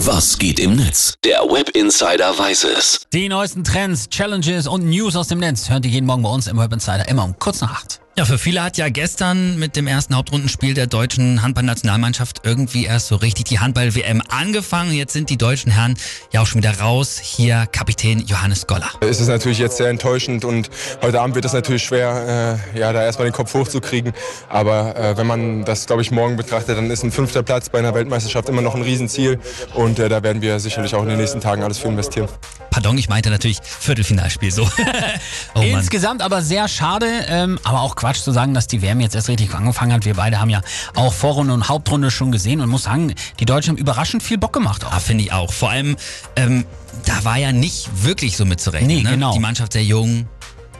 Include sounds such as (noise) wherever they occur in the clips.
Was geht im Netz? Der Web Insider weiß es. Die neuesten Trends, Challenges und News aus dem Netz hört ihr jeden Morgen bei uns im Web Insider immer um kurz nach acht. Ja, für viele hat ja gestern mit dem ersten Hauptrundenspiel der deutschen Handballnationalmannschaft irgendwie erst so richtig die Handball-WM angefangen. Jetzt sind die deutschen Herren ja auch schon wieder raus. Hier Kapitän Johannes Goller. Es ist natürlich jetzt sehr enttäuschend und heute Abend wird es natürlich schwer, äh, ja, da erstmal den Kopf hochzukriegen. Aber äh, wenn man das, glaube ich, morgen betrachtet, dann ist ein fünfter Platz bei einer Weltmeisterschaft immer noch ein Riesenziel und äh, da werden wir sicherlich auch in den nächsten Tagen alles für investieren. Pardon, ich meinte natürlich Viertelfinalspiel so. (laughs) oh Insgesamt aber sehr schade, ähm, aber auch Quatsch zu sagen, dass die WM jetzt erst richtig angefangen hat. Wir beide haben ja auch Vorrunde und Hauptrunde schon gesehen und muss sagen, die Deutschen haben überraschend viel Bock gemacht. Auch. Ja, finde ich auch. Vor allem, ähm, da war ja nicht wirklich so mitzurechnen. Nee, ne? genau. Die Mannschaft sehr jung,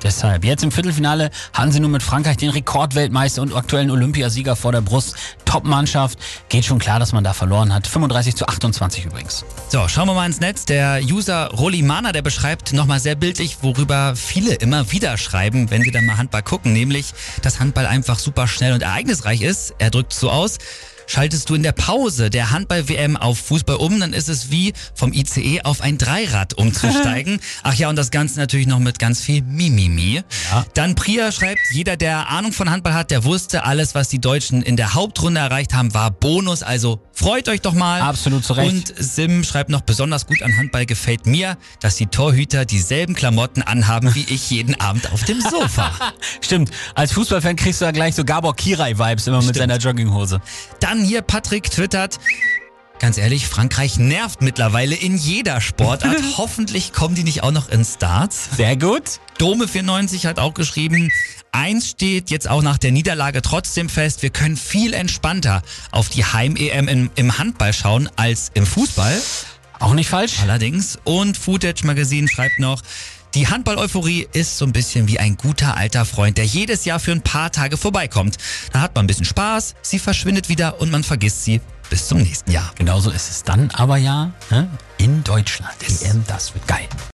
Deshalb, jetzt im Viertelfinale haben sie nun mit Frankreich den Rekordweltmeister und aktuellen Olympiasieger vor der Brust. Top-Mannschaft. Geht schon klar, dass man da verloren hat. 35 zu 28 übrigens. So, schauen wir mal ins Netz. Der User Rolimana, der beschreibt nochmal sehr bildlich, worüber viele immer wieder schreiben, wenn sie dann mal Handball gucken. Nämlich, dass Handball einfach super schnell und ereignisreich ist. Er drückt so aus. Schaltest du in der Pause der Handball-WM auf Fußball um, dann ist es wie vom ICE auf ein Dreirad umzusteigen. (laughs) Ach ja, und das Ganze natürlich noch mit ganz viel Mimimi. Ja. Dann Priya schreibt, jeder, der Ahnung von Handball hat, der wusste, alles, was die Deutschen in der Hauptrunde erreicht haben, war Bonus. Also freut euch doch mal. Absolut zu Recht. Und Sim schreibt noch, besonders gut an Handball gefällt mir, dass die Torhüter dieselben Klamotten anhaben wie ich jeden Abend auf dem Sofa. (laughs) Stimmt. Als Fußballfan kriegst du ja gleich so Gabor Kirai-Vibes immer Stimmt. mit seiner Jogginghose. Dann dann hier Patrick twittert. Ganz ehrlich, Frankreich nervt mittlerweile in jeder Sportart. (laughs) Hoffentlich kommen die nicht auch noch ins Darts. Sehr gut. Dome94 hat auch geschrieben, eins steht jetzt auch nach der Niederlage trotzdem fest, wir können viel entspannter auf die Heim-EM im, im Handball schauen als im Fußball. Auch nicht falsch. Allerdings. Und Footage Magazine schreibt noch, die Handball-Euphorie ist so ein bisschen wie ein guter alter Freund, der jedes Jahr für ein paar Tage vorbeikommt. Da hat man ein bisschen Spaß, sie verschwindet wieder und man vergisst sie bis zum nächsten Jahr. Genauso ist es dann aber ja ne? in Deutschland. EM, das wird geil.